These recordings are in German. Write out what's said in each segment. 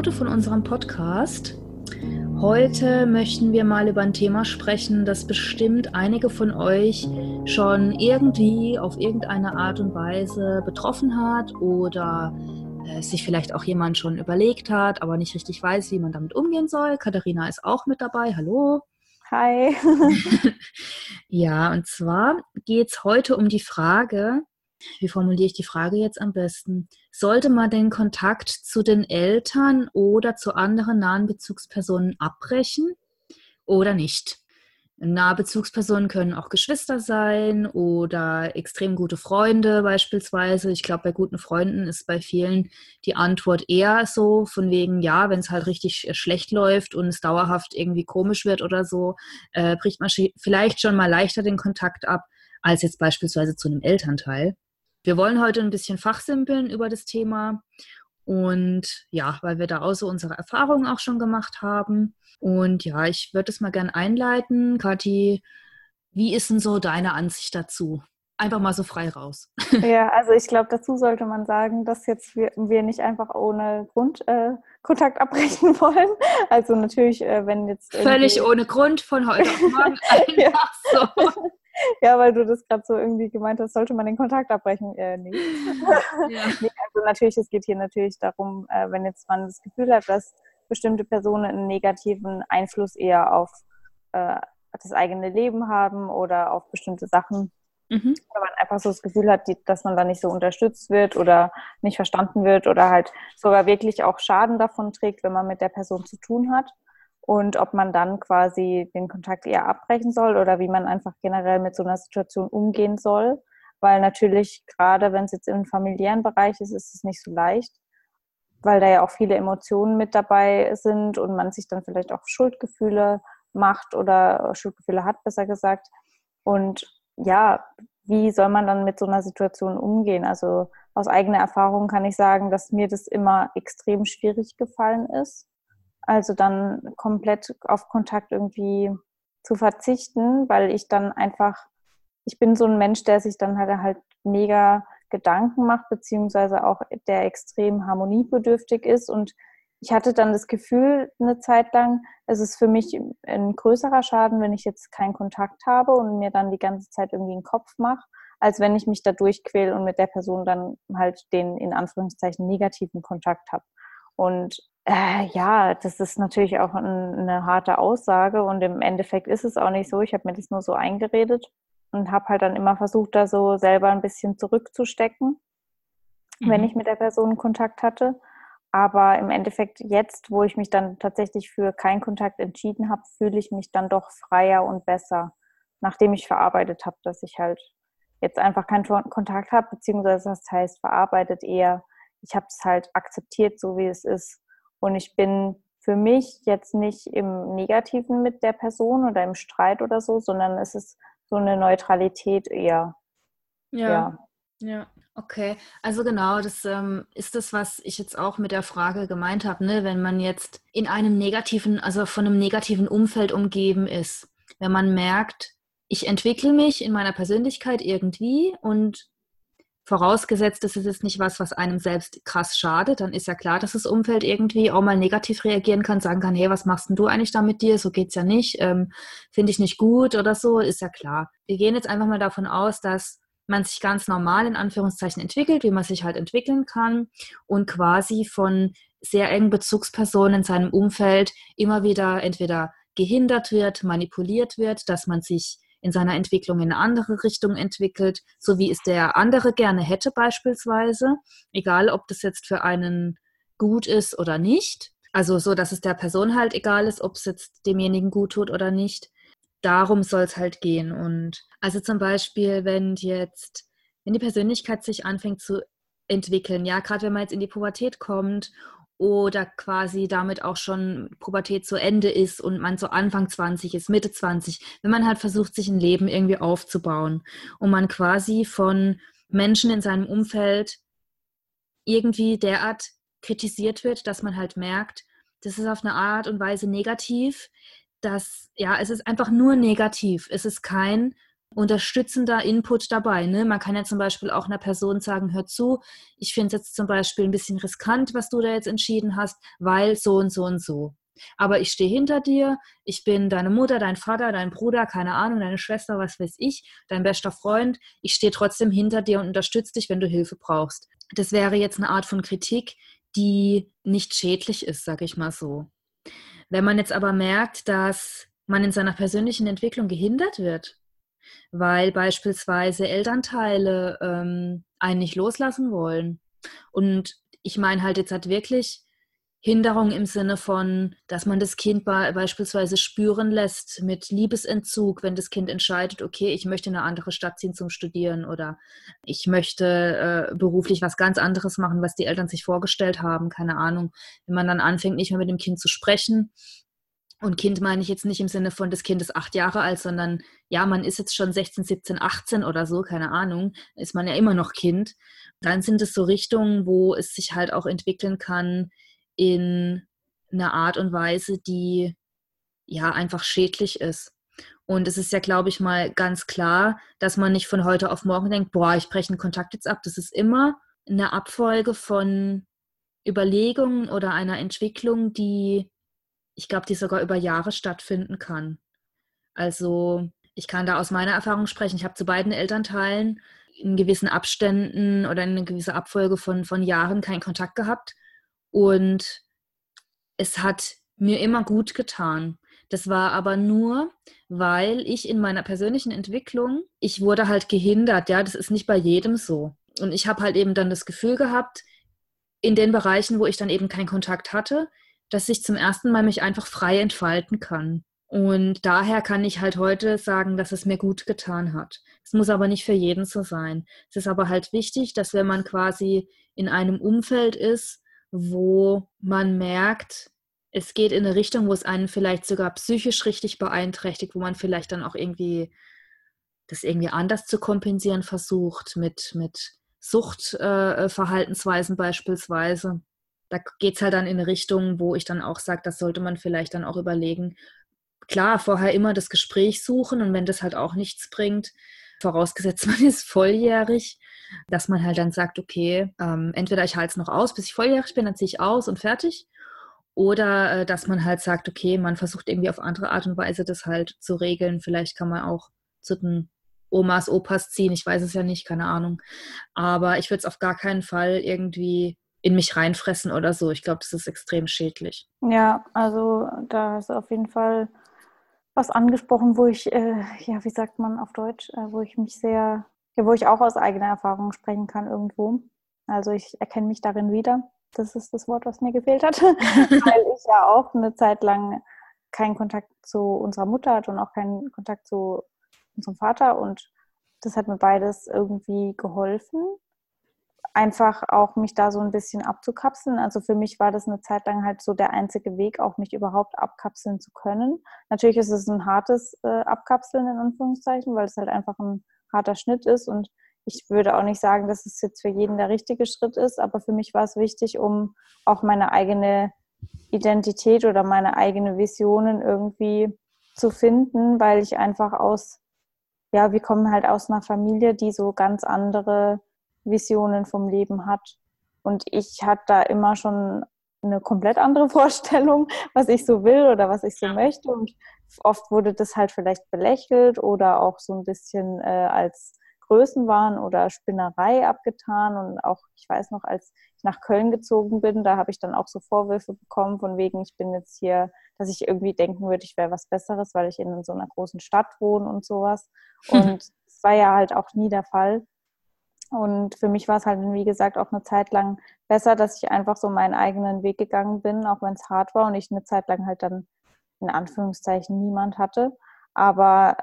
Episode von unserem Podcast. Heute möchten wir mal über ein Thema sprechen, das bestimmt einige von euch schon irgendwie auf irgendeine Art und Weise betroffen hat oder äh, sich vielleicht auch jemand schon überlegt hat, aber nicht richtig weiß, wie man damit umgehen soll. Katharina ist auch mit dabei. Hallo. Hi. ja, und zwar geht es heute um die Frage, wie formuliere ich die Frage jetzt am besten? Sollte man den Kontakt zu den Eltern oder zu anderen nahen Bezugspersonen abbrechen oder nicht? Nahe Bezugspersonen können auch Geschwister sein oder extrem gute Freunde beispielsweise. Ich glaube, bei guten Freunden ist bei vielen die Antwort eher so, von wegen, ja, wenn es halt richtig äh, schlecht läuft und es dauerhaft irgendwie komisch wird oder so, äh, bricht man vielleicht schon mal leichter den Kontakt ab, als jetzt beispielsweise zu einem Elternteil. Wir wollen heute ein bisschen fachsimpeln über das Thema und ja, weil wir da auch so unsere Erfahrungen auch schon gemacht haben. Und ja, ich würde es mal gern einleiten. Kathi, wie ist denn so deine Ansicht dazu? Einfach mal so frei raus. Ja, also ich glaube, dazu sollte man sagen, dass jetzt wir, wir nicht einfach ohne Grund äh, Kontakt abbrechen wollen. Also natürlich, äh, wenn jetzt. Völlig ohne Grund von heute auf morgen einfach so. Ja, weil du das gerade so irgendwie gemeint hast, sollte man den Kontakt abbrechen? Äh, nee. Ja. nee. Also natürlich, es geht hier natürlich darum, äh, wenn jetzt man das Gefühl hat, dass bestimmte Personen einen negativen Einfluss eher auf äh, das eigene Leben haben oder auf bestimmte Sachen. Mhm. Wenn man einfach so das Gefühl hat, die, dass man da nicht so unterstützt wird oder nicht verstanden wird oder halt sogar wirklich auch Schaden davon trägt, wenn man mit der Person zu tun hat und ob man dann quasi den Kontakt eher abbrechen soll oder wie man einfach generell mit so einer Situation umgehen soll. Weil natürlich, gerade wenn es jetzt im familiären Bereich ist, ist es nicht so leicht, weil da ja auch viele Emotionen mit dabei sind und man sich dann vielleicht auch Schuldgefühle macht oder Schuldgefühle hat, besser gesagt. Und ja, wie soll man dann mit so einer Situation umgehen? Also aus eigener Erfahrung kann ich sagen, dass mir das immer extrem schwierig gefallen ist also dann komplett auf Kontakt irgendwie zu verzichten, weil ich dann einfach, ich bin so ein Mensch, der sich dann halt, halt mega Gedanken macht, beziehungsweise auch der extrem harmoniebedürftig ist. Und ich hatte dann das Gefühl, eine Zeit lang, es ist für mich ein größerer Schaden, wenn ich jetzt keinen Kontakt habe und mir dann die ganze Zeit irgendwie einen Kopf mache, als wenn ich mich da durchquäle und mit der Person dann halt den in Anführungszeichen negativen Kontakt habe. Und äh, ja, das ist natürlich auch ein, eine harte Aussage und im Endeffekt ist es auch nicht so. Ich habe mir das nur so eingeredet und habe halt dann immer versucht, da so selber ein bisschen zurückzustecken, mhm. wenn ich mit der Person Kontakt hatte. Aber im Endeffekt jetzt, wo ich mich dann tatsächlich für keinen Kontakt entschieden habe, fühle ich mich dann doch freier und besser, nachdem ich verarbeitet habe, dass ich halt jetzt einfach keinen Kontakt habe, beziehungsweise das heißt verarbeitet eher, ich habe es halt akzeptiert, so wie es ist und ich bin für mich jetzt nicht im Negativen mit der Person oder im Streit oder so, sondern es ist so eine Neutralität eher. Ja. Ja, ja. okay. Also genau, das ähm, ist das, was ich jetzt auch mit der Frage gemeint habe, ne? wenn man jetzt in einem negativen, also von einem negativen Umfeld umgeben ist, wenn man merkt, ich entwickle mich in meiner Persönlichkeit irgendwie und Vorausgesetzt, das ist jetzt nicht was, was einem selbst krass schadet, dann ist ja klar, dass das Umfeld irgendwie auch mal negativ reagieren kann, sagen kann, hey, was machst denn du eigentlich da mit dir? So geht's ja nicht, ähm, finde ich nicht gut oder so, ist ja klar. Wir gehen jetzt einfach mal davon aus, dass man sich ganz normal in Anführungszeichen entwickelt, wie man sich halt entwickeln kann und quasi von sehr engen Bezugspersonen in seinem Umfeld immer wieder entweder gehindert wird, manipuliert wird, dass man sich in seiner Entwicklung in eine andere Richtung entwickelt, so wie es der andere gerne hätte beispielsweise, egal ob das jetzt für einen gut ist oder nicht. Also so, dass es der Person halt egal ist, ob es jetzt demjenigen gut tut oder nicht. Darum soll es halt gehen. Und also zum Beispiel, wenn jetzt, wenn die Persönlichkeit sich anfängt zu entwickeln, ja, gerade wenn man jetzt in die Pubertät kommt oder quasi damit auch schon Pubertät zu Ende ist und man so Anfang 20 ist, Mitte 20, wenn man halt versucht, sich ein Leben irgendwie aufzubauen und man quasi von Menschen in seinem Umfeld irgendwie derart kritisiert wird, dass man halt merkt, das ist auf eine Art und Weise negativ, dass, ja, es ist einfach nur negativ. Es ist kein unterstützender Input dabei. Ne? Man kann ja zum Beispiel auch einer Person sagen, hör zu, ich finde es jetzt zum Beispiel ein bisschen riskant, was du da jetzt entschieden hast, weil so und so und so. Aber ich stehe hinter dir, ich bin deine Mutter, dein Vater, dein Bruder, keine Ahnung, deine Schwester, was weiß ich, dein bester Freund. Ich stehe trotzdem hinter dir und unterstütze dich, wenn du Hilfe brauchst. Das wäre jetzt eine Art von Kritik, die nicht schädlich ist, sage ich mal so. Wenn man jetzt aber merkt, dass man in seiner persönlichen Entwicklung gehindert wird, weil beispielsweise Elternteile ähm, einen nicht loslassen wollen. Und ich meine halt jetzt halt wirklich Hinderung im Sinne von, dass man das Kind beispielsweise spüren lässt mit Liebesentzug, wenn das Kind entscheidet, okay, ich möchte in eine andere Stadt ziehen zum Studieren oder ich möchte äh, beruflich was ganz anderes machen, was die Eltern sich vorgestellt haben, keine Ahnung. Wenn man dann anfängt, nicht mehr mit dem Kind zu sprechen, und Kind meine ich jetzt nicht im Sinne von, das Kind ist acht Jahre alt, sondern ja, man ist jetzt schon 16, 17, 18 oder so, keine Ahnung, ist man ja immer noch Kind. Dann sind es so Richtungen, wo es sich halt auch entwickeln kann, in einer Art und Weise, die ja einfach schädlich ist. Und es ist ja, glaube ich, mal ganz klar, dass man nicht von heute auf morgen denkt, boah, ich breche den Kontakt jetzt ab. Das ist immer eine Abfolge von Überlegungen oder einer Entwicklung, die, ich glaube, die sogar über Jahre stattfinden kann. Also ich kann da aus meiner Erfahrung sprechen. Ich habe zu beiden Elternteilen in gewissen Abständen oder in einer gewissen Abfolge von, von Jahren keinen Kontakt gehabt. Und es hat mir immer gut getan. Das war aber nur, weil ich in meiner persönlichen Entwicklung, ich wurde halt gehindert. Ja, das ist nicht bei jedem so. Und ich habe halt eben dann das Gefühl gehabt, in den Bereichen, wo ich dann eben keinen Kontakt hatte, dass ich zum ersten Mal mich einfach frei entfalten kann. Und daher kann ich halt heute sagen, dass es mir gut getan hat. Es muss aber nicht für jeden so sein. Es ist aber halt wichtig, dass wenn man quasi in einem Umfeld ist, wo man merkt, es geht in eine Richtung, wo es einen vielleicht sogar psychisch richtig beeinträchtigt, wo man vielleicht dann auch irgendwie das irgendwie anders zu kompensieren versucht, mit, mit Suchtverhaltensweisen äh, beispielsweise. Da geht es halt dann in eine Richtung, wo ich dann auch sage, das sollte man vielleicht dann auch überlegen. Klar, vorher immer das Gespräch suchen und wenn das halt auch nichts bringt, vorausgesetzt man ist volljährig, dass man halt dann sagt, okay, ähm, entweder ich halte es noch aus, bis ich volljährig bin, dann ziehe ich aus und fertig. Oder äh, dass man halt sagt, okay, man versucht irgendwie auf andere Art und Weise das halt zu regeln. Vielleicht kann man auch zu den Omas, Opas ziehen, ich weiß es ja nicht, keine Ahnung. Aber ich würde es auf gar keinen Fall irgendwie in mich reinfressen oder so. Ich glaube, das ist extrem schädlich. Ja, also da ist auf jeden Fall was angesprochen, wo ich, äh, ja, wie sagt man auf Deutsch, äh, wo ich mich sehr, ja, wo ich auch aus eigener Erfahrung sprechen kann irgendwo. Also ich erkenne mich darin wieder. Das ist das Wort, was mir gefehlt hat, weil ich ja auch eine Zeit lang keinen Kontakt zu unserer Mutter hatte und auch keinen Kontakt zu unserem Vater und das hat mir beides irgendwie geholfen einfach auch mich da so ein bisschen abzukapseln. Also für mich war das eine Zeit lang halt so der einzige Weg, auch mich überhaupt abkapseln zu können. Natürlich ist es ein hartes äh, Abkapseln in Anführungszeichen, weil es halt einfach ein harter Schnitt ist und ich würde auch nicht sagen, dass es jetzt für jeden der richtige Schritt ist, aber für mich war es wichtig, um auch meine eigene Identität oder meine eigene Visionen irgendwie zu finden, weil ich einfach aus, ja, wir kommen halt aus einer Familie, die so ganz andere Visionen vom Leben hat. Und ich hatte da immer schon eine komplett andere Vorstellung, was ich so will oder was ich so möchte. Und oft wurde das halt vielleicht belächelt oder auch so ein bisschen äh, als Größenwahn oder Spinnerei abgetan. Und auch, ich weiß noch, als ich nach Köln gezogen bin, da habe ich dann auch so Vorwürfe bekommen, von wegen, ich bin jetzt hier, dass ich irgendwie denken würde, ich wäre was Besseres, weil ich in so einer großen Stadt wohne und sowas. Und es war ja halt auch nie der Fall. Und für mich war es halt, wie gesagt, auch eine Zeit lang besser, dass ich einfach so meinen eigenen Weg gegangen bin, auch wenn es hart war und ich eine Zeit lang halt dann in Anführungszeichen niemand hatte. Aber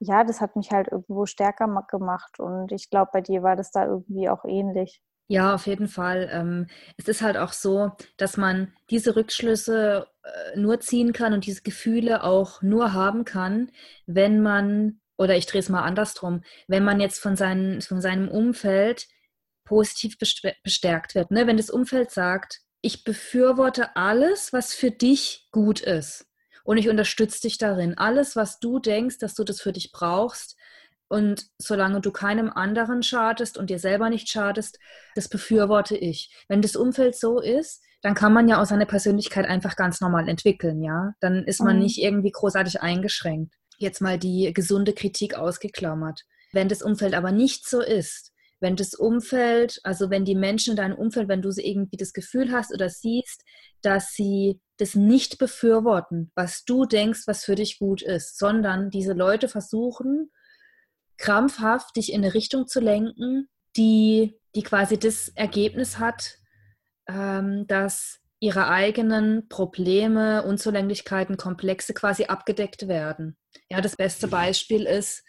ja, das hat mich halt irgendwo stärker gemacht und ich glaube, bei dir war das da irgendwie auch ähnlich. Ja, auf jeden Fall. Ähm, es ist halt auch so, dass man diese Rückschlüsse äh, nur ziehen kann und diese Gefühle auch nur haben kann, wenn man oder ich drehe es mal andersrum, wenn man jetzt von, seinen, von seinem Umfeld positiv bestärkt wird. Ne? Wenn das Umfeld sagt, ich befürworte alles, was für dich gut ist und ich unterstütze dich darin. Alles, was du denkst, dass du das für dich brauchst, Und solange du keinem anderen schadest und dir selber nicht schadest, das befürworte ich. Wenn das Umfeld so ist, dann kann man ja auch seine Persönlichkeit einfach ganz normal entwickeln, ja. Dann ist man mhm. nicht irgendwie großartig eingeschränkt. Jetzt mal die gesunde Kritik ausgeklammert. Wenn das Umfeld aber nicht so ist, wenn das Umfeld, also wenn die Menschen in deinem Umfeld, wenn du sie irgendwie das Gefühl hast oder siehst, dass sie das nicht befürworten, was du denkst, was für dich gut ist, sondern diese Leute versuchen, krampfhaft dich in eine Richtung zu lenken, die, die quasi das Ergebnis hat, ähm, dass ihre eigenen Probleme, Unzulänglichkeiten, Komplexe quasi abgedeckt werden. Ja, das beste Beispiel ist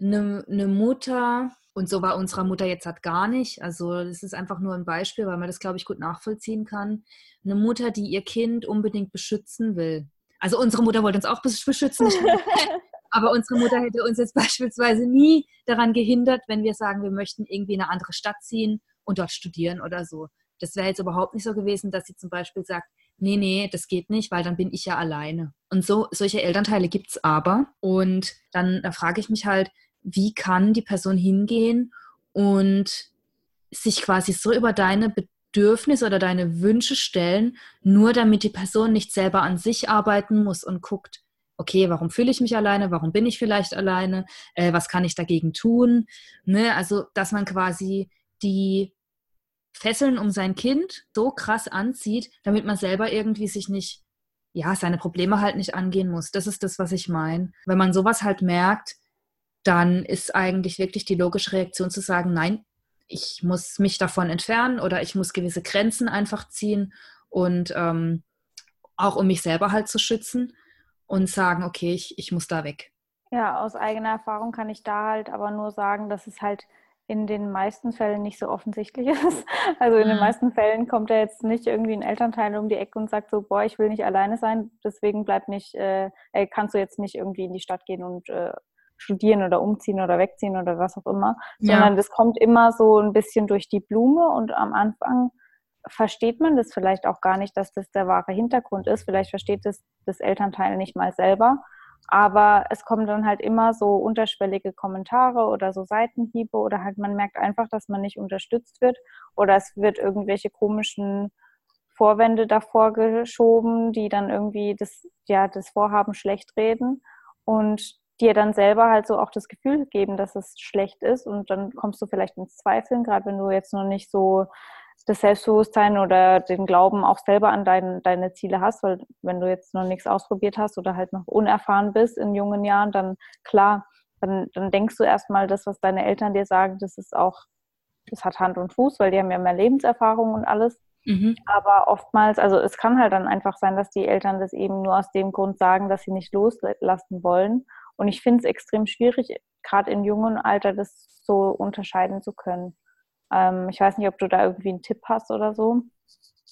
eine, eine Mutter, und so war unsere Mutter jetzt halt gar nicht. Also das ist einfach nur ein Beispiel, weil man das, glaube ich, gut nachvollziehen kann. Eine Mutter, die ihr Kind unbedingt beschützen will. Also unsere Mutter wollte uns auch beschützen. Aber unsere Mutter hätte uns jetzt beispielsweise nie daran gehindert, wenn wir sagen, wir möchten irgendwie in eine andere Stadt ziehen und dort studieren oder so. Das wäre jetzt überhaupt nicht so gewesen, dass sie zum Beispiel sagt, nee, nee, das geht nicht, weil dann bin ich ja alleine. Und so, solche Elternteile gibt es aber. Und dann da frage ich mich halt, wie kann die Person hingehen und sich quasi so über deine Bedürfnisse oder deine Wünsche stellen, nur damit die Person nicht selber an sich arbeiten muss und guckt, okay, warum fühle ich mich alleine, warum bin ich vielleicht alleine, äh, was kann ich dagegen tun. Ne? Also, dass man quasi die Fesseln um sein Kind so krass anzieht, damit man selber irgendwie sich nicht, ja, seine Probleme halt nicht angehen muss. Das ist das, was ich meine. Wenn man sowas halt merkt, dann ist eigentlich wirklich die logische Reaktion zu sagen, nein, ich muss mich davon entfernen oder ich muss gewisse Grenzen einfach ziehen und ähm, auch um mich selber halt zu schützen und sagen, okay, ich, ich muss da weg. Ja, aus eigener Erfahrung kann ich da halt aber nur sagen, dass es halt in den meisten Fällen nicht so offensichtlich ist. Also in den meisten Fällen kommt da jetzt nicht irgendwie ein Elternteil um die Ecke und sagt so, boah, ich will nicht alleine sein, deswegen bleib nicht, äh, kannst du jetzt nicht irgendwie in die Stadt gehen und äh, studieren oder umziehen oder wegziehen oder was auch immer, ja. sondern das kommt immer so ein bisschen durch die Blume und am Anfang versteht man das vielleicht auch gar nicht, dass das der wahre Hintergrund ist. Vielleicht versteht das das Elternteil nicht mal selber. Aber es kommen dann halt immer so unterschwellige Kommentare oder so Seitenhiebe oder halt man merkt einfach, dass man nicht unterstützt wird oder es wird irgendwelche komischen Vorwände davor geschoben, die dann irgendwie das, ja, das Vorhaben schlecht reden. Und dir dann selber halt so auch das Gefühl geben, dass es schlecht ist und dann kommst du vielleicht ins Zweifeln, gerade wenn du jetzt noch nicht so das Selbstbewusstsein oder den Glauben auch selber an dein, deine Ziele hast, weil wenn du jetzt noch nichts ausprobiert hast oder halt noch unerfahren bist in jungen Jahren, dann klar, dann, dann denkst du erstmal, das, was deine Eltern dir sagen, das ist auch, das hat Hand und Fuß, weil die haben ja mehr Lebenserfahrung und alles. Mhm. Aber oftmals, also es kann halt dann einfach sein, dass die Eltern das eben nur aus dem Grund sagen, dass sie nicht loslassen wollen. Und ich finde es extrem schwierig, gerade im jungen Alter das so unterscheiden zu können. Ähm, ich weiß nicht, ob du da irgendwie einen Tipp hast oder so.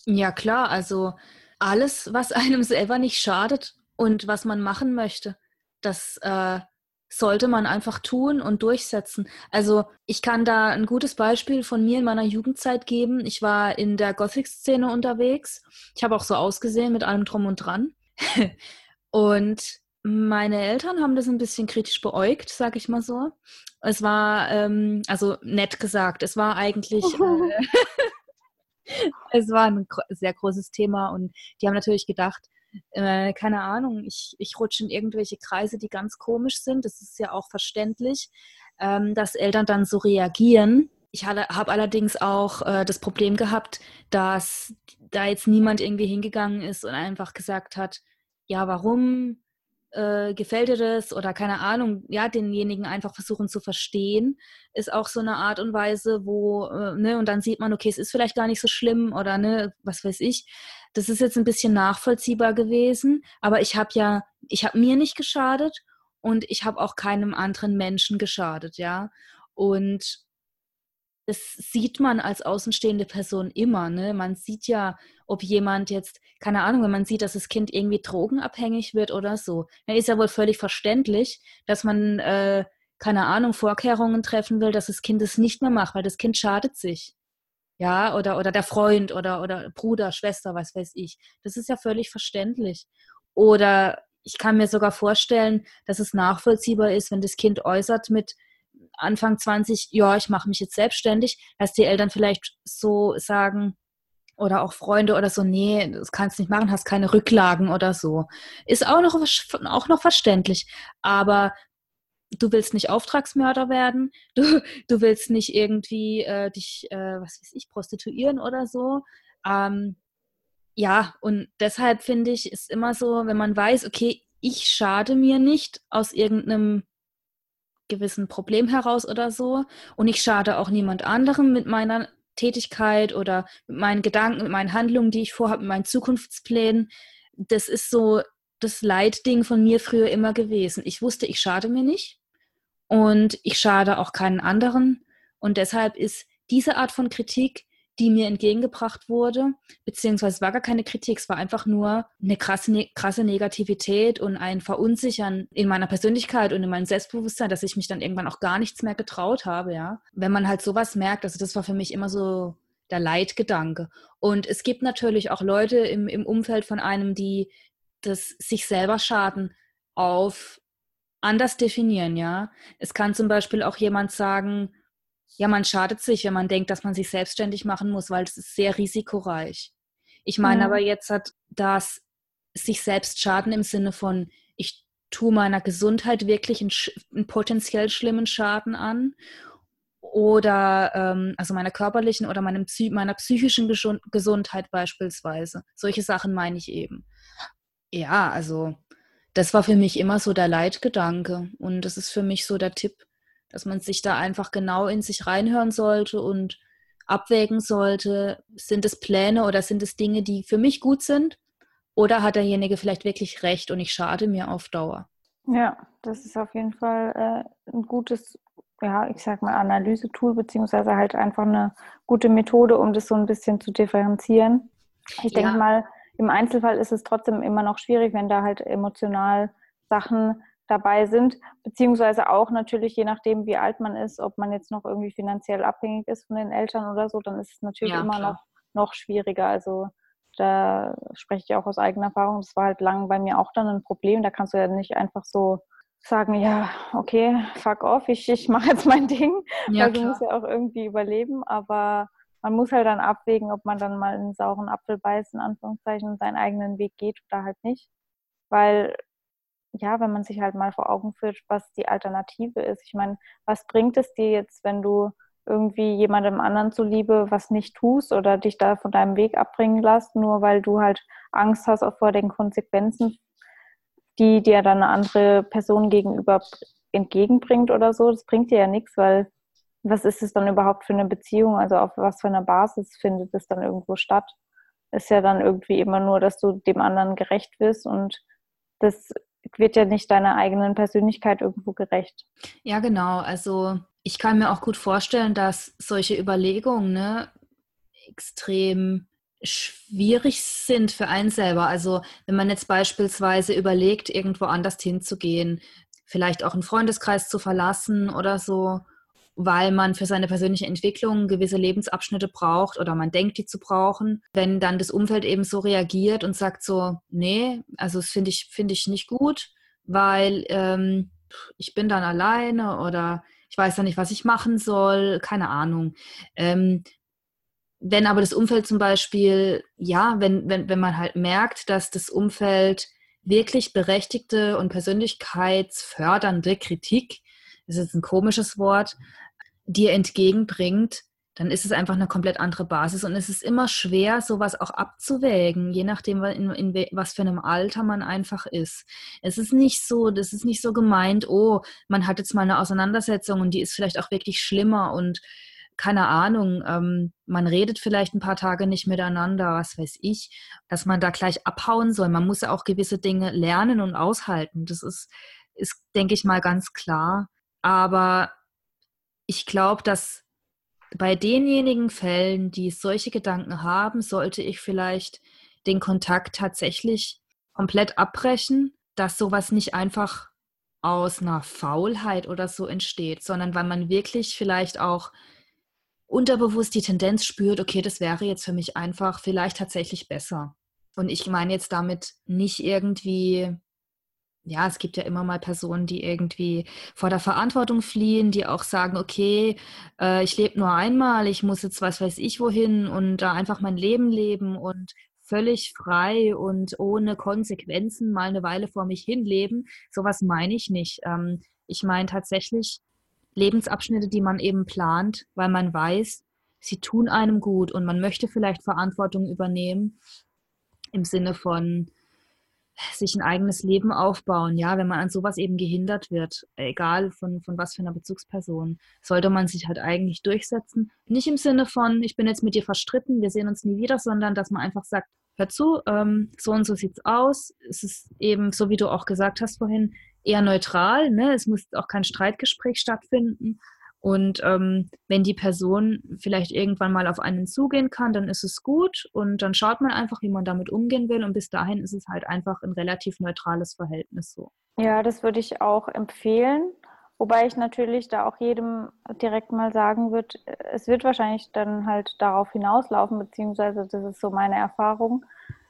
Ja, klar. Also alles, was einem selber nicht schadet und was man machen möchte, das äh, sollte man einfach tun und durchsetzen. Also ich kann da ein gutes Beispiel von mir in meiner Jugendzeit geben. Ich war in der Gothic-Szene unterwegs. Ich habe auch so ausgesehen mit allem drum und dran. und meine Eltern haben das ein bisschen kritisch beäugt, sag ich mal so. Es war, ähm, also nett gesagt, es war eigentlich, äh, es war ein sehr großes Thema und die haben natürlich gedacht, äh, keine Ahnung, ich, ich rutsche in irgendwelche Kreise, die ganz komisch sind. Das ist ja auch verständlich, ähm, dass Eltern dann so reagieren. Ich habe allerdings auch äh, das Problem gehabt, dass da jetzt niemand irgendwie hingegangen ist und einfach gesagt hat, ja, warum äh, gefällt dir das oder keine Ahnung, ja, denjenigen einfach versuchen zu verstehen, ist auch so eine Art und Weise, wo, äh, ne, und dann sieht man, okay, es ist vielleicht gar nicht so schlimm oder ne, was weiß ich. Das ist jetzt ein bisschen nachvollziehbar gewesen, aber ich habe ja, ich habe mir nicht geschadet und ich habe auch keinem anderen Menschen geschadet, ja. Und das sieht man als außenstehende Person immer. Ne? Man sieht ja, ob jemand jetzt, keine Ahnung, wenn man sieht, dass das Kind irgendwie drogenabhängig wird oder so, dann ist ja wohl völlig verständlich, dass man, äh, keine Ahnung, Vorkehrungen treffen will, dass das Kind es nicht mehr macht, weil das Kind schadet sich. Ja, oder, oder der Freund oder, oder Bruder, Schwester, was weiß ich. Das ist ja völlig verständlich. Oder ich kann mir sogar vorstellen, dass es nachvollziehbar ist, wenn das Kind äußert mit Anfang 20, ja, ich mache mich jetzt selbstständig, dass die Eltern vielleicht so sagen, oder auch Freunde oder so, nee, das kannst du nicht machen, hast keine Rücklagen oder so. Ist auch noch, auch noch verständlich. Aber du willst nicht Auftragsmörder werden, du, du willst nicht irgendwie äh, dich, äh, was weiß ich, prostituieren oder so. Ähm, ja, und deshalb finde ich, ist immer so, wenn man weiß, okay, ich schade mir nicht aus irgendeinem gewissen Problem heraus oder so und ich schade auch niemand anderem mit meiner Tätigkeit oder mit meinen Gedanken, mit meinen Handlungen, die ich vorhabe, mit meinen Zukunftsplänen. Das ist so das Leitding von mir früher immer gewesen. Ich wusste, ich schade mir nicht und ich schade auch keinen anderen. Und deshalb ist diese Art von Kritik die mir entgegengebracht wurde, beziehungsweise es war gar keine Kritik, es war einfach nur eine krasse, ne krasse Negativität und ein Verunsichern in meiner Persönlichkeit und in meinem Selbstbewusstsein, dass ich mich dann irgendwann auch gar nichts mehr getraut habe, ja. Wenn man halt sowas merkt, also das war für mich immer so der Leitgedanke. Und es gibt natürlich auch Leute im, im Umfeld von einem, die das sich selber schaden auf anders definieren, ja. Es kann zum Beispiel auch jemand sagen, ja, man schadet sich, wenn man denkt, dass man sich selbstständig machen muss, weil es ist sehr risikoreich. Ich meine mhm. aber jetzt hat das sich selbst schaden im Sinne von, ich tue meiner Gesundheit wirklich einen, einen potenziell schlimmen Schaden an oder ähm, also meiner körperlichen oder meinem, meiner psychischen Gesundheit beispielsweise. Solche Sachen meine ich eben. Ja, also das war für mich immer so der Leitgedanke und das ist für mich so der Tipp, dass man sich da einfach genau in sich reinhören sollte und abwägen sollte, sind es Pläne oder sind es Dinge, die für mich gut sind? Oder hat derjenige vielleicht wirklich recht und ich schade mir auf Dauer? Ja, das ist auf jeden Fall äh, ein gutes, ja, ich sag mal, Analysetool, beziehungsweise halt einfach eine gute Methode, um das so ein bisschen zu differenzieren. Ich denke mal, im Einzelfall ist es trotzdem immer noch schwierig, wenn da halt emotional Sachen dabei sind, beziehungsweise auch natürlich je nachdem, wie alt man ist, ob man jetzt noch irgendwie finanziell abhängig ist von den Eltern oder so, dann ist es natürlich ja, immer noch, noch schwieriger. Also da spreche ich auch aus eigener Erfahrung. Das war halt lang bei mir auch dann ein Problem. Da kannst du ja nicht einfach so sagen, ja, okay, fuck off, ich, ich mache jetzt mein Ding. Ja, weil du musst ja auch irgendwie überleben, aber man muss halt dann abwägen, ob man dann mal einen sauren Apfel beißt, in Anführungszeichen, und seinen eigenen Weg geht oder halt nicht. Weil ja, wenn man sich halt mal vor Augen führt, was die Alternative ist. Ich meine, was bringt es dir jetzt, wenn du irgendwie jemandem anderen zuliebe was nicht tust oder dich da von deinem Weg abbringen lässt, nur weil du halt Angst hast auch vor den Konsequenzen, die dir dann eine andere Person gegenüber entgegenbringt oder so. Das bringt dir ja nichts, weil was ist es dann überhaupt für eine Beziehung? Also auf was für einer Basis findet es dann irgendwo statt? Ist ja dann irgendwie immer nur, dass du dem anderen gerecht wirst und das wird ja nicht deiner eigenen Persönlichkeit irgendwo gerecht. Ja, genau. Also ich kann mir auch gut vorstellen, dass solche Überlegungen ne, extrem schwierig sind für einen selber. Also wenn man jetzt beispielsweise überlegt, irgendwo anders hinzugehen, vielleicht auch einen Freundeskreis zu verlassen oder so, weil man für seine persönliche Entwicklung gewisse Lebensabschnitte braucht oder man denkt, die zu brauchen. Wenn dann das Umfeld eben so reagiert und sagt so, nee, also das finde ich, finde ich nicht gut, weil ähm, ich bin dann alleine oder ich weiß dann nicht, was ich machen soll, keine Ahnung. Ähm, wenn aber das Umfeld zum Beispiel, ja, wenn, wenn, wenn man halt merkt, dass das Umfeld wirklich berechtigte und persönlichkeitsfördernde Kritik, das ist ein komisches Wort, dir entgegenbringt, dann ist es einfach eine komplett andere Basis. Und es ist immer schwer, sowas auch abzuwägen, je nachdem, in, in, was für einem Alter man einfach ist. Es ist nicht so, das ist nicht so gemeint, oh, man hat jetzt mal eine Auseinandersetzung und die ist vielleicht auch wirklich schlimmer und keine Ahnung, ähm, man redet vielleicht ein paar Tage nicht miteinander, was weiß ich, dass man da gleich abhauen soll. Man muss ja auch gewisse Dinge lernen und aushalten. Das ist, ist denke ich mal, ganz klar. Aber ich glaube, dass bei denjenigen Fällen, die solche Gedanken haben, sollte ich vielleicht den Kontakt tatsächlich komplett abbrechen, dass sowas nicht einfach aus einer Faulheit oder so entsteht, sondern weil man wirklich vielleicht auch unterbewusst die Tendenz spürt, okay, das wäre jetzt für mich einfach vielleicht tatsächlich besser. Und ich meine jetzt damit nicht irgendwie ja, es gibt ja immer mal Personen, die irgendwie vor der Verantwortung fliehen, die auch sagen, okay, äh, ich lebe nur einmal, ich muss jetzt was weiß ich wohin und da einfach mein Leben leben und völlig frei und ohne Konsequenzen mal eine Weile vor mich hinleben. Sowas meine ich nicht. Ähm, ich meine tatsächlich Lebensabschnitte, die man eben plant, weil man weiß, sie tun einem gut und man möchte vielleicht Verantwortung übernehmen im Sinne von, sich ein eigenes Leben aufbauen. Ja, wenn man an sowas eben gehindert wird, egal von, von was für einer Bezugsperson, sollte man sich halt eigentlich durchsetzen. Nicht im Sinne von, ich bin jetzt mit dir verstritten, wir sehen uns nie wieder, sondern dass man einfach sagt, hör zu, ähm, so und so sieht's aus. Es ist eben, so wie du auch gesagt hast vorhin, eher neutral. Ne? Es muss auch kein Streitgespräch stattfinden. Und ähm, wenn die Person vielleicht irgendwann mal auf einen zugehen kann, dann ist es gut und dann schaut man einfach, wie man damit umgehen will. Und bis dahin ist es halt einfach ein relativ neutrales Verhältnis so. Ja, das würde ich auch empfehlen. Wobei ich natürlich da auch jedem direkt mal sagen würde, es wird wahrscheinlich dann halt darauf hinauslaufen, beziehungsweise das ist so meine Erfahrung,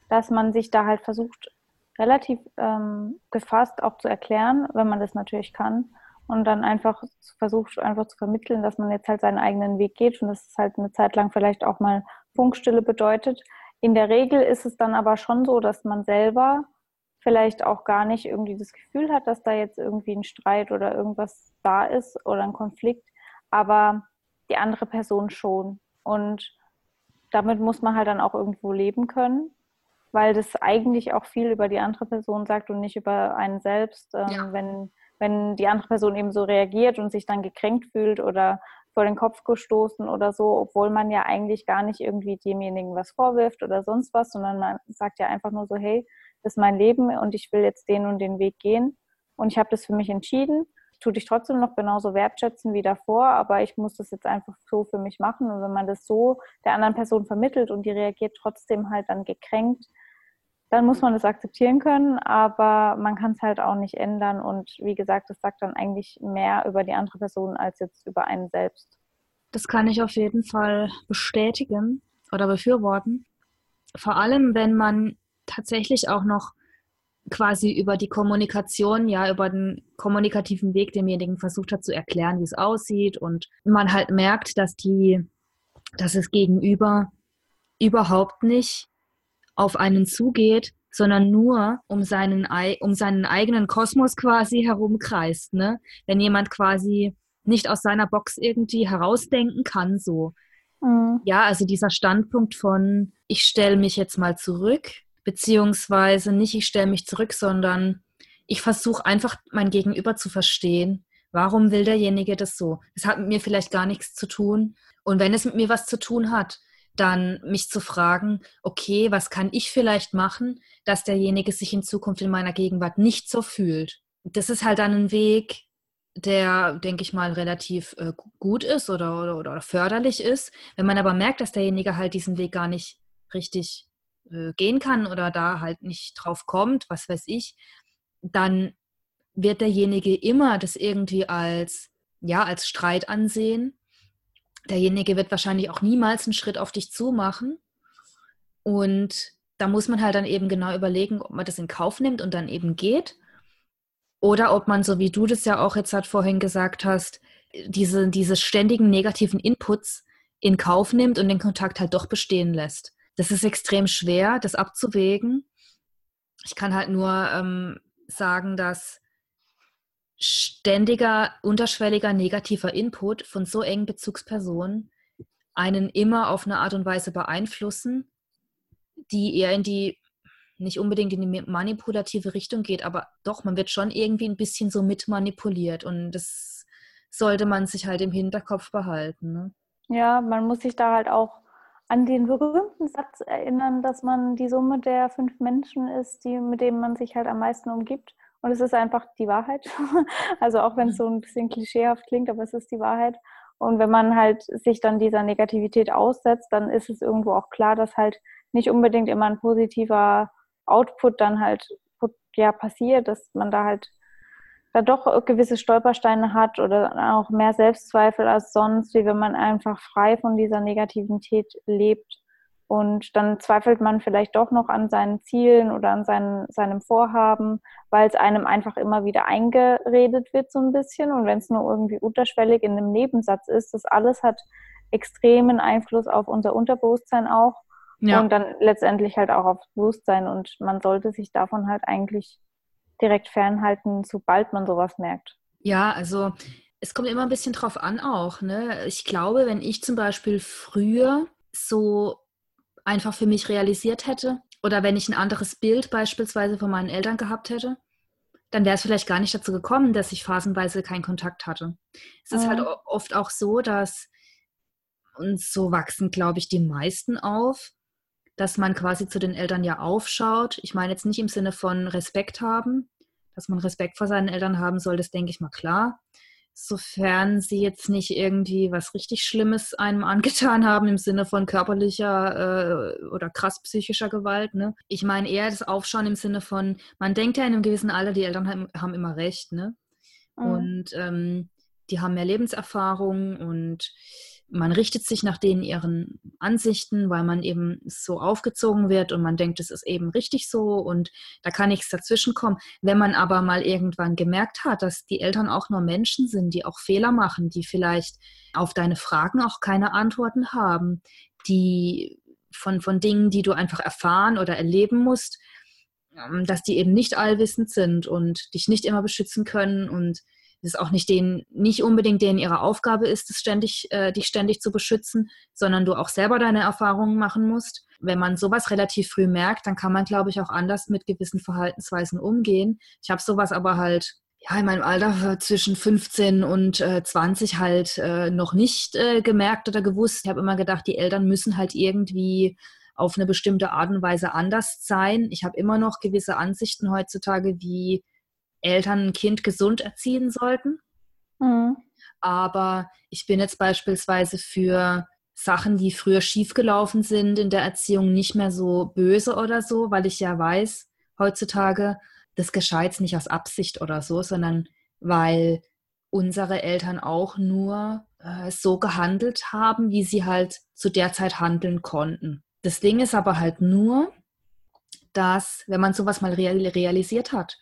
dass man sich da halt versucht, relativ ähm, gefasst auch zu erklären, wenn man das natürlich kann und dann einfach versucht, einfach zu vermitteln, dass man jetzt halt seinen eigenen Weg geht und dass es halt eine Zeit lang vielleicht auch mal Funkstille bedeutet. In der Regel ist es dann aber schon so, dass man selber vielleicht auch gar nicht irgendwie das Gefühl hat, dass da jetzt irgendwie ein Streit oder irgendwas da ist oder ein Konflikt, aber die andere Person schon. Und damit muss man halt dann auch irgendwo leben können, weil das eigentlich auch viel über die andere Person sagt und nicht über einen selbst. Ähm, ja. Wenn wenn die andere Person eben so reagiert und sich dann gekränkt fühlt oder vor den Kopf gestoßen oder so, obwohl man ja eigentlich gar nicht irgendwie demjenigen was vorwirft oder sonst was, sondern man sagt ja einfach nur so, hey, das ist mein Leben und ich will jetzt den und den Weg gehen und ich habe das für mich entschieden. Ich dich trotzdem noch genauso wertschätzen wie davor, aber ich muss das jetzt einfach so für mich machen und wenn man das so der anderen Person vermittelt und die reagiert trotzdem halt dann gekränkt, dann muss man das akzeptieren können, aber man kann es halt auch nicht ändern. Und wie gesagt, das sagt dann eigentlich mehr über die andere Person als jetzt über einen selbst. Das kann ich auf jeden Fall bestätigen oder befürworten. Vor allem, wenn man tatsächlich auch noch quasi über die Kommunikation, ja, über den kommunikativen Weg demjenigen versucht hat zu erklären, wie es aussieht und man halt merkt, dass die, dass es gegenüber überhaupt nicht auf einen zugeht, sondern nur um seinen, um seinen eigenen Kosmos quasi herumkreist. Ne? Wenn jemand quasi nicht aus seiner Box irgendwie herausdenken kann, so. Mhm. Ja, also dieser Standpunkt von, ich stelle mich jetzt mal zurück, beziehungsweise nicht ich stelle mich zurück, sondern ich versuche einfach mein Gegenüber zu verstehen. Warum will derjenige das so? Es hat mit mir vielleicht gar nichts zu tun. Und wenn es mit mir was zu tun hat, dann mich zu fragen, okay, was kann ich vielleicht machen, dass derjenige sich in Zukunft in meiner Gegenwart nicht so fühlt. Das ist halt dann ein Weg, der, denke ich mal, relativ äh, gut ist oder, oder, oder, förderlich ist. Wenn man aber merkt, dass derjenige halt diesen Weg gar nicht richtig äh, gehen kann oder da halt nicht drauf kommt, was weiß ich, dann wird derjenige immer das irgendwie als, ja, als Streit ansehen derjenige wird wahrscheinlich auch niemals einen Schritt auf dich zu machen. Und da muss man halt dann eben genau überlegen, ob man das in Kauf nimmt und dann eben geht. Oder ob man, so wie du das ja auch jetzt halt vorhin gesagt hast, diese, diese ständigen negativen Inputs in Kauf nimmt und den Kontakt halt doch bestehen lässt. Das ist extrem schwer, das abzuwägen. Ich kann halt nur ähm, sagen, dass ständiger, unterschwelliger negativer Input von so engen Bezugspersonen einen immer auf eine Art und Weise beeinflussen, die eher in die, nicht unbedingt in die manipulative Richtung geht, aber doch, man wird schon irgendwie ein bisschen so mitmanipuliert und das sollte man sich halt im Hinterkopf behalten. Ne? Ja, man muss sich da halt auch an den berühmten Satz erinnern, dass man die Summe der fünf Menschen ist, die, mit denen man sich halt am meisten umgibt. Und es ist einfach die Wahrheit. Also auch wenn es so ein bisschen klischeehaft klingt, aber es ist die Wahrheit. Und wenn man halt sich dann dieser Negativität aussetzt, dann ist es irgendwo auch klar, dass halt nicht unbedingt immer ein positiver Output dann halt ja passiert, dass man da halt da doch gewisse Stolpersteine hat oder auch mehr Selbstzweifel als sonst, wie wenn man einfach frei von dieser Negativität lebt Und dann zweifelt man vielleicht doch noch an seinen Zielen oder an seinen, seinem Vorhaben, weil es einem einfach immer wieder eingeredet wird so ein bisschen. Und wenn es nur irgendwie unterschwellig in einem Nebensatz ist, das alles hat extremen Einfluss auf unser Unterbewusstsein auch. Ja. Und dann letztendlich halt auch aufs Bewusstsein. Und man sollte sich davon halt eigentlich direkt fernhalten, sobald man sowas merkt. Ja, also es kommt immer ein bisschen drauf an auch. Ne? Ich glaube, wenn ich zum Beispiel früher so einfach für mich realisiert hätte oder wenn ich ein anderes Bild beispielsweise von meinen Eltern gehabt hätte, dann wäre es vielleicht gar nicht dazu gekommen, dass ich phasenweise keinen Kontakt hatte. Es ist halt mhm. oft auch so, dass und so wachsen, glaube ich, die meisten auf, dass man quasi zu den Eltern ja aufschaut. Ich meine jetzt nicht im Sinne von Respekt haben, dass man Respekt vor seinen Eltern haben soll, das denke ich mal klar sofern sie jetzt nicht irgendwie was richtig Schlimmes einem angetan haben im Sinne von körperlicher äh, oder krass psychischer Gewalt. Ne? Ich meine eher das Aufschauen im Sinne von, man denkt ja in einem gewissen Alter, die Eltern haben, haben immer recht. Ne? Mhm. Und ähm, die haben mehr Lebenserfahrung und man richtet sich nach denen ihren Ansichten, weil man eben so aufgezogen wird und man denkt, es ist eben richtig so und da kann nichts dazwischen kommen. Wenn man aber mal irgendwann gemerkt hat, dass die Eltern auch nur Menschen sind, die auch Fehler machen, die vielleicht auf deine Fragen auch keine Antworten haben, die von, von Dingen, die du einfach erfahren oder erleben musst, ähm, dass die eben nicht allwissend sind und dich nicht immer beschützen können und es auch nicht denen, nicht unbedingt denen ihre Aufgabe ist, es ständig, äh, dich ständig zu beschützen, sondern du auch selber deine Erfahrungen machen musst. Wenn man sowas relativ früh merkt, dann kann man, glaube ich, auch anders mit gewissen Verhaltensweisen umgehen. Ich habe sowas aber halt ja, in meinem Alter zwischen 15 und äh, 20 halt äh, noch nicht äh, gemerkt oder gewusst. Ich habe immer gedacht, die Eltern müssen halt irgendwie auf eine bestimmte Art und Weise anders sein. Ich habe immer noch gewisse Ansichten heutzutage, wie Eltern ein Kind gesund erziehen sollten. Mhm. Aber ich bin jetzt beispielsweise für Sachen, die früher schiefgelaufen sind in der Erziehung, nicht mehr so böse oder so, weil ich ja weiß, heutzutage, das geschah jetzt nicht aus Absicht oder so, sondern weil unsere Eltern auch nur äh, so gehandelt haben, wie sie halt zu der Zeit handeln konnten. Das Ding ist aber halt nur, dass, wenn man sowas mal realisiert hat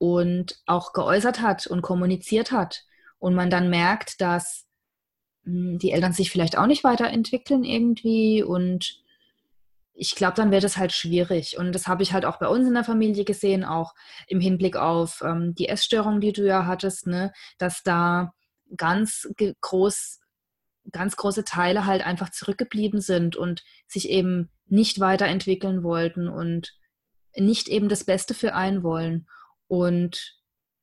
und auch geäußert hat und kommuniziert hat und man dann merkt, dass hm, die Eltern sich vielleicht auch nicht weiterentwickeln irgendwie und ich glaube, dann wird es halt schwierig. Und das habe ich halt auch bei uns in der Familie gesehen, auch im Hinblick auf ähm, die Essstörung, die du ja hattest, ne, dass da ganz groß, ganz große Teile halt einfach zurückgeblieben sind und sich eben nicht weiterentwickeln wollten und nicht eben das Beste für einen wollen und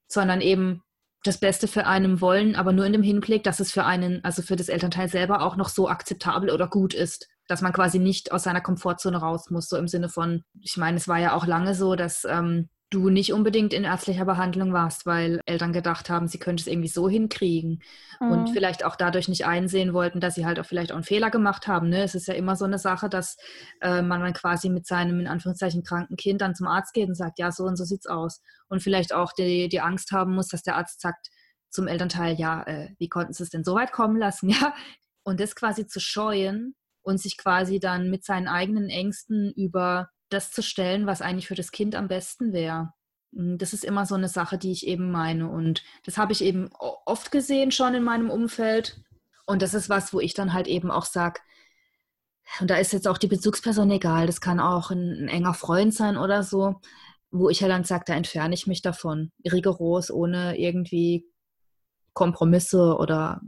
sondern eben das Beste für einen wollen, aber nur in dem Hinblick, dass es für einen, also für das Elternteil selber auch noch so akzeptabel oder gut ist, dass man quasi nicht aus seiner Komfortzone raus muss, so im Sinne von, ich meine, es war ja auch lange so, dass ähm, du nicht unbedingt in ärztlicher Behandlung warst, weil Eltern gedacht haben, sie könnten es irgendwie so hinkriegen mhm. und vielleicht auch dadurch nicht einsehen wollten, dass sie halt auch vielleicht auch einen Fehler gemacht haben. Ne? Es ist ja immer so eine Sache, dass äh, man dann quasi mit seinem in Anführungszeichen kranken Kind dann zum Arzt geht und sagt, ja, so und so sieht's aus. Und vielleicht auch die, die Angst haben muss, dass der Arzt sagt zum Elternteil, ja, äh, wie konnten sie es denn so weit kommen lassen? Ja, und das quasi zu scheuen und sich quasi dann mit seinen eigenen Ängsten über das zu stellen, was eigentlich für das Kind am besten wäre. Hm, das ist immer so eine Sache, die ich eben meine. Und das habe ich eben oft gesehen schon in meinem Umfeld. Und das ist was, wo ich dann halt eben auch sage, und da ist jetzt auch die Bezugsperson egal, das kann auch ein, ein enger Freund sein oder so, wo ich ja dann sage, da entferne ich mich davon, rigoros, ohne irgendwie Kompromisse oder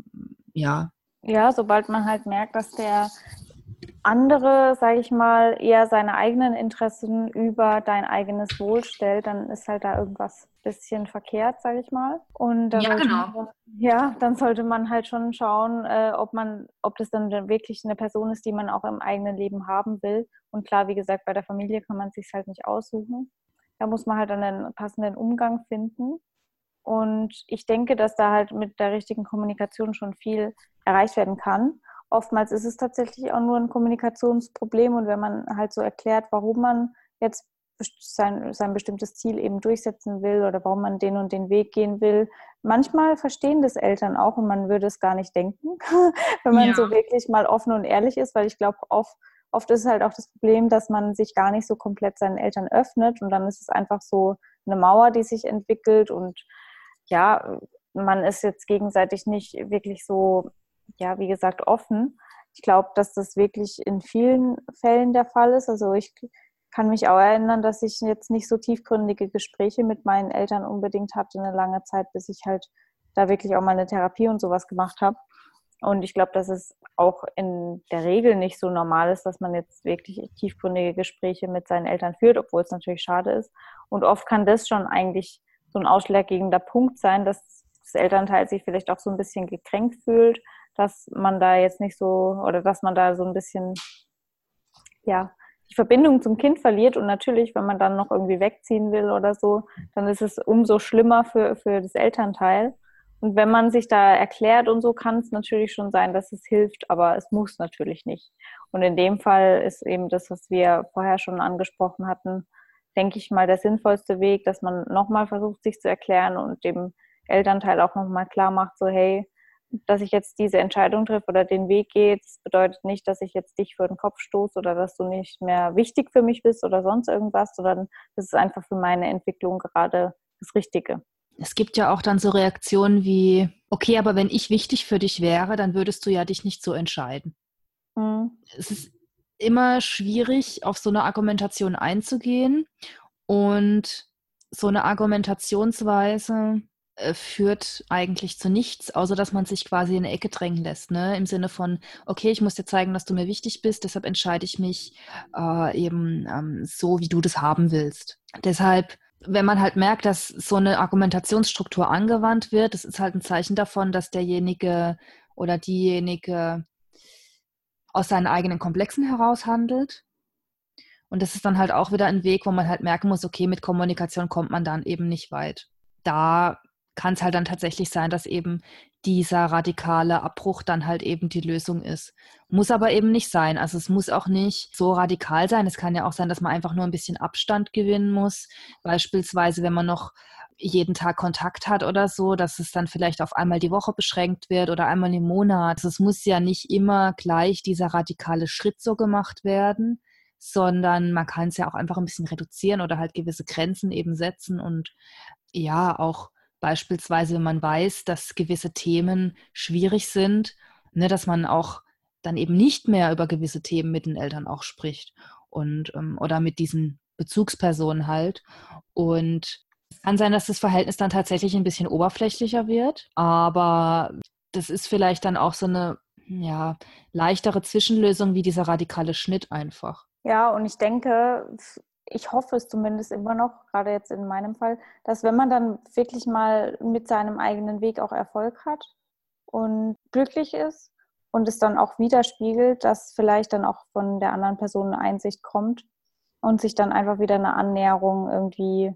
ja. Ja, sobald man halt merkt, dass der andere, sage ich mal, eher seine eigenen Interessen über dein eigenes Wohl stellt, dann ist halt da irgendwas bisschen verkehrt, sage ich mal. Und ja, genau. Man, ja, dann sollte man halt schon schauen, äh, ob man, ob das dann wirklich eine Person ist, die man auch im eigenen Leben haben will. Und klar, wie gesagt, bei der Familie kann man sich halt nicht aussuchen. Da muss man halt einen passenden Umgang finden. Und ich denke, dass da halt mit der richtigen Kommunikation schon viel erreicht werden kann oftmals ist es tatsächlich auch nur ein Kommunikationsproblem und wenn man halt so erklärt, warum man jetzt sein, sein bestimmtes Ziel eben durchsetzen will oder warum man den und den Weg gehen will. Manchmal verstehen das Eltern auch und man würde es gar nicht denken, wenn man ja. so wirklich mal offen und ehrlich ist, weil ich glaube, oft, oft ist halt auch das Problem, dass man sich gar nicht so komplett seinen Eltern öffnet und dann ist es einfach so eine Mauer, die sich entwickelt und ja, man ist jetzt gegenseitig nicht wirklich so, ja, wie gesagt, offen. Ich glaube, dass das wirklich in vielen Fällen der Fall ist. Also ich kann mich auch erinnern, dass ich jetzt nicht so tiefgründige Gespräche mit meinen Eltern unbedingt hatte eine lange Zeit, bis ich halt da wirklich auch mal eine Therapie und sowas gemacht habe. Und ich glaube, dass es auch in der Regel nicht so normal ist, dass man jetzt wirklich tiefgründige Gespräche mit seinen Eltern führt, obwohl es natürlich schade ist. Und oft kann das schon eigentlich so ein ausschlaggebender Punkt sein, dass das Elternteil sich vielleicht auch so ein bisschen gekränkt fühlt, dass man da jetzt nicht so oder dass man da so ein bisschen ja die Verbindung zum Kind verliert und natürlich, wenn man dann noch irgendwie wegziehen will oder so, dann ist es umso schlimmer für, für das Elternteil. Und wenn man sich da erklärt und so, kann es natürlich schon sein, dass es hilft, aber es muss natürlich nicht. Und in dem Fall ist eben das, was wir vorher schon angesprochen hatten, denke ich mal, der sinnvollste Weg, dass man nochmal versucht, sich zu erklären und dem Elternteil auch nochmal klar macht, so hey, dass ich jetzt diese Entscheidung treffe oder den Weg gehe, das bedeutet nicht, dass ich jetzt dich vor den Kopf stoße oder dass du nicht mehr wichtig für mich bist oder sonst irgendwas, sondern das ist einfach für meine Entwicklung gerade das Richtige. Es gibt ja auch dann so Reaktionen wie, okay, aber wenn ich wichtig für dich wäre, dann würdest du ja dich nicht so entscheiden. Mhm. Es ist immer schwierig, auf so eine Argumentation einzugehen und so eine Argumentationsweise äh, führt eigentlich zu nichts, außer dass man sich quasi in eine Ecke drängen lässt. Ne? Im Sinne von, okay, ich muss dir zeigen, dass du mir wichtig bist, deshalb entscheide ich mich äh, eben ähm, so, wie du das haben willst. Deshalb, wenn man halt merkt, dass so eine Argumentationsstruktur angewandt wird, das ist halt ein Zeichen davon, dass derjenige oder diejenige aus seinen eigenen Komplexen heraus handelt. Und das ist dann halt auch wieder ein Weg, wo man halt merken muss, okay, mit Kommunikation kommt man dann eben nicht weit. Da kann es halt dann tatsächlich sein, dass eben dieser radikale Abbruch dann halt eben die Lösung ist. Muss aber eben nicht sein. Also es muss auch nicht so radikal sein. Es kann ja auch sein, dass man einfach nur ein bisschen Abstand gewinnen muss. Beispielsweise, wenn man noch jeden Tag Kontakt hat oder so, dass es dann vielleicht auf einmal die Woche beschränkt wird oder einmal im Monat. Also es muss ja nicht immer gleich dieser radikale Schritt so gemacht werden, sondern man kann es ja auch einfach ein bisschen reduzieren oder halt gewisse Grenzen eben setzen und ja, auch Beispielsweise, wenn man weiß, dass gewisse Themen schwierig sind, ne, dass man auch dann eben nicht mehr über gewisse Themen mit den Eltern auch spricht und ähm, oder mit diesen Bezugspersonen halt. Und es kann sein, dass das Verhältnis dann tatsächlich ein bisschen oberflächlicher wird, aber das ist vielleicht dann auch so eine ja, leichtere Zwischenlösung wie dieser radikale Schnitt einfach. Ja, und ich denke, ich hoffe es zumindest immer noch, gerade jetzt in meinem Fall, dass wenn man dann wirklich mal mit seinem eigenen Weg auch Erfolg hat und glücklich ist und es dann auch widerspiegelt, dass vielleicht dann auch von der anderen Person eine Einsicht kommt und sich dann einfach wieder eine Annäherung irgendwie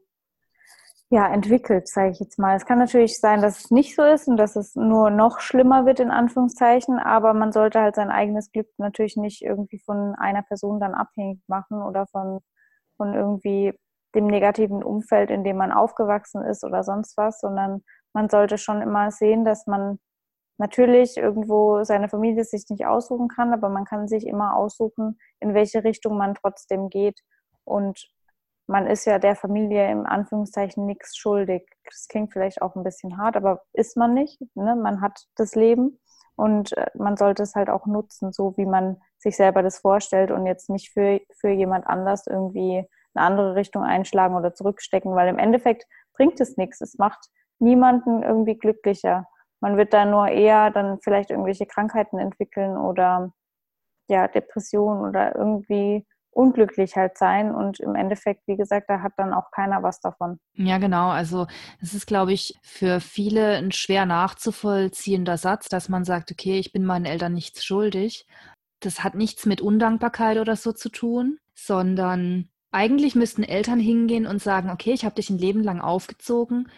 ja, entwickelt, sage ich jetzt mal. Es kann natürlich sein, dass es nicht so ist und dass es nur noch schlimmer wird, in Anführungszeichen, aber man sollte halt sein eigenes Glück natürlich nicht irgendwie von einer Person dann abhängig machen oder von von irgendwie dem negativen Umfeld, in dem man aufgewachsen ist oder sonst was, sondern man sollte schon immer sehen, dass man natürlich irgendwo seine Familie sich nicht aussuchen kann, aber man kann sich immer aussuchen, in welche Richtung man trotzdem geht. Und man ist ja der Familie im Anführungszeichen nichts schuldig. Das klingt vielleicht auch ein bisschen hart, aber ist man nicht. Ne? Man hat das Leben und äh, man sollte es halt auch nutzen, so wie man sich selber das vorstellt und jetzt nicht für, für jemand anders irgendwie eine andere Richtung einschlagen oder zurückstecken, weil im Endeffekt bringt es nichts. Es macht niemanden irgendwie glücklicher. Man wird da nur eher dann vielleicht irgendwelche Krankheiten entwickeln oder ja, Depressionen oder irgendwie unglücklich halt sein und im Endeffekt, wie gesagt, da hat dann auch keiner was davon. Ja, genau. Also es ist, glaube ich, für viele ein schwer nachzuvollziehender Satz, dass man sagt, okay, ich bin meinen Eltern nichts schuldig das hat nichts mit Undankbarkeit oder so zu tun, sondern eigentlich müssten Eltern hingehen und sagen, okay, ich habe dich ein Leben lang aufgezogen.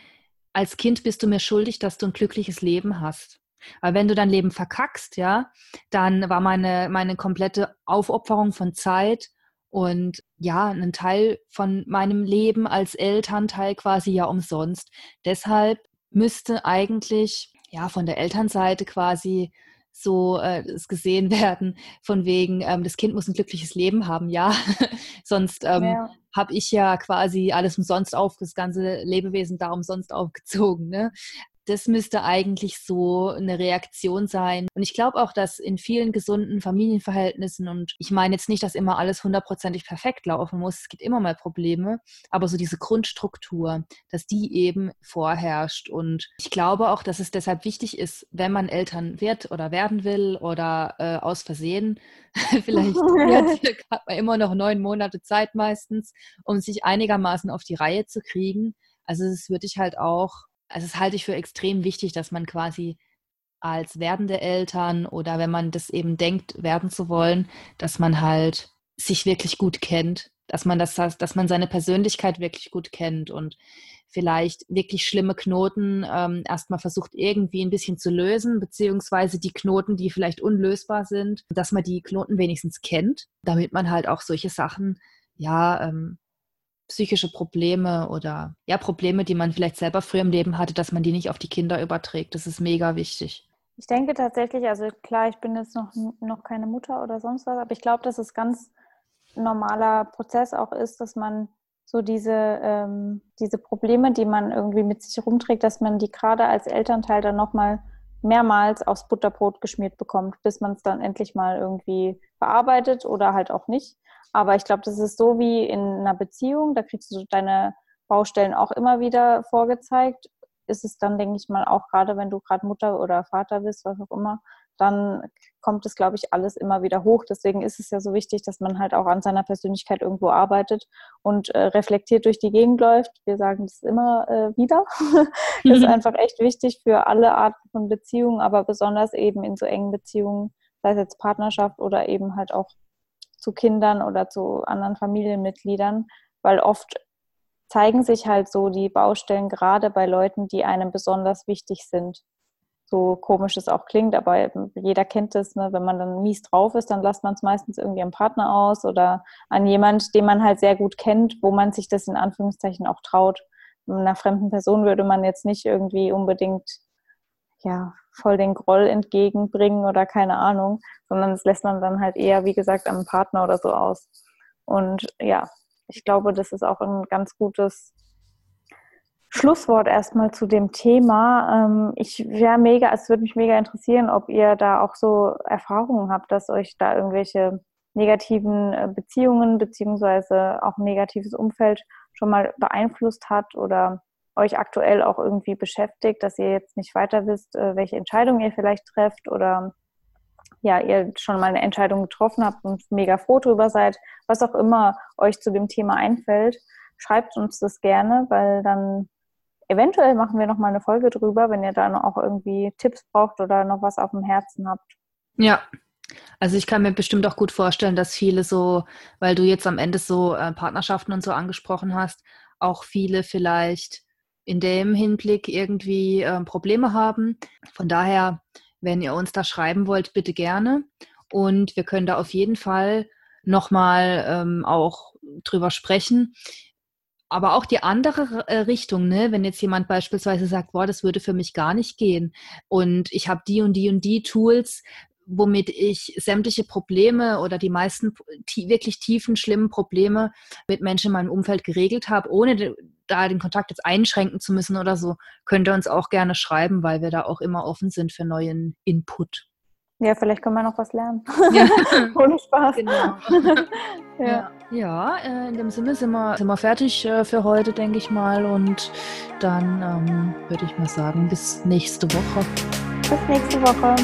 Als Kind bist du mir schuldig, dass du ein glückliches Leben hast. Aber wenn du dein Leben verkackst, ja, dann war meine, meine komplette Aufopferung von Zeit und ja, ein Teil von meinem Leben als Elternteil quasi ja umsonst. Deshalb müsste eigentlich ja von der Elternseite quasi so äh, gesehen werden, von wegen, ähm, das Kind muss ein glückliches Leben haben, ja. Sonst ähm, ja. habe ich ja quasi alles umsonst auf, das ganze Lebewesen da umsonst aufgezogen. Ne? Das müsste eigentlich so eine Reaktion sein. Und ich glaube auch, dass in vielen gesunden Familienverhältnissen, und ich meine jetzt nicht, dass immer alles hundertprozentig perfekt laufen muss, es gibt immer mal Probleme, aber so diese Grundstruktur, dass die eben vorherrscht. Und ich glaube auch, dass es deshalb wichtig ist, wenn man Eltern wird oder werden will oder äh, aus Versehen, vielleicht hat man immer noch neun Monate Zeit meistens, um sich einigermaßen auf die Reihe zu kriegen. Also es würde ich halt auch also das halte ich für extrem wichtig, dass man quasi als werdende Eltern oder wenn man das eben denkt, werden zu wollen, dass man halt sich wirklich gut kennt, dass man das, dass man seine Persönlichkeit wirklich gut kennt und vielleicht wirklich schlimme Knoten ähm, erstmal versucht irgendwie ein bisschen zu lösen, beziehungsweise die Knoten, die vielleicht unlösbar sind, dass man die Knoten wenigstens kennt, damit man halt auch solche Sachen ja ähm, psychische Probleme oder ja, Probleme, die man vielleicht selber früher im Leben hatte, dass man die nicht auf die Kinder überträgt. Das ist mega wichtig. Ich denke tatsächlich, also klar, ich bin jetzt noch, noch keine Mutter oder sonst was, aber ich glaube, dass es ganz normaler Prozess auch ist, dass man so diese, ähm, diese Probleme, die man irgendwie mit sich rumträgt, dass man die gerade als Elternteil dann nochmal mehrmals aufs Butterbrot geschmiert bekommt, bis man es dann endlich mal irgendwie bearbeitet oder halt auch nicht. Aber ich glaube, das ist so wie in einer Beziehung, da kriegst du deine Baustellen auch immer wieder vorgezeigt. Ist es dann, denke ich mal, auch gerade, wenn du gerade Mutter oder Vater bist, was auch immer, dann kommt es, glaube ich, alles immer wieder hoch. Deswegen ist es ja so wichtig, dass man halt auch an seiner Persönlichkeit irgendwo arbeitet und äh, reflektiert durch die Gegend läuft. Wir sagen das immer äh, wieder. das ist einfach echt wichtig für alle Arten von Beziehungen, aber besonders eben in so engen Beziehungen, sei es jetzt Partnerschaft oder eben halt auch zu Kindern oder zu anderen Familienmitgliedern, weil oft zeigen sich halt so die Baustellen gerade bei Leuten, die einem besonders wichtig sind. So komisch es auch klingt, aber jeder kennt es, ne? wenn man dann mies drauf ist, dann lässt man es meistens irgendwie am Partner aus oder an jemand, den man halt sehr gut kennt, wo man sich das in Anführungszeichen auch traut. Einer fremden Person würde man jetzt nicht irgendwie unbedingt ja, voll den Groll entgegenbringen oder keine Ahnung, sondern das lässt man dann halt eher, wie gesagt, am Partner oder so aus. Und ja, ich glaube, das ist auch ein ganz gutes Schlusswort erstmal zu dem Thema. Ähm, ich wäre mega, es würde mich mega interessieren, ob ihr da auch so Erfahrungen habt, dass euch da irgendwelche negativen äh, Beziehungen beziehungsweise auch ein negatives Umfeld schon mal beeinflusst hat oder euch aktuell auch irgendwie beschäftigt, dass ihr jetzt nicht weiter wisst, äh, welche Entscheidung ihr vielleicht trefft oder ja, ihr schon mal eine Entscheidung getroffen habt und mega froh drüber seid, was auch immer euch zu dem Thema einfällt, schreibt uns das gerne, weil dann eventuell machen wir noch mal eine Folge drüber, wenn ihr dann auch irgendwie Tipps braucht oder noch was auf dem Herzen habt. Ja, also ich kann mir bestimmt auch gut vorstellen, dass viele so, weil du jetzt am Ende so äh, Partnerschaften und so angesprochen hast, auch viele vielleicht in dem Hinblick irgendwie äh, Probleme haben. Von daher, wenn ihr uns da schreiben wollt, bitte gerne. Und wir können da auf jeden Fall nochmal ähm, auch drüber sprechen. Aber auch die andere äh, Richtung, ne? wenn jetzt jemand beispielsweise sagt, boah, das würde für mich gar nicht gehen und ich habe die und die und die Tools, womit ich sämtliche Probleme oder die meisten wirklich tiefen, schlimmen Probleme mit Menschen in meinem Umfeld geregelt habe, ohne da den Kontakt jetzt einschränken zu müssen oder so, könnt ihr uns auch gerne schreiben, weil wir da auch immer offen sind für neuen Input. Ja, vielleicht können wir noch was lernen. Ja. Ohne Spaß. Genau. ja, ja äh, in dem Sinne sind wir, sind wir fertig äh, für heute, denke ich mal. Und dann ähm, würde ich mal sagen, bis nächste Woche. Bis nächste Woche.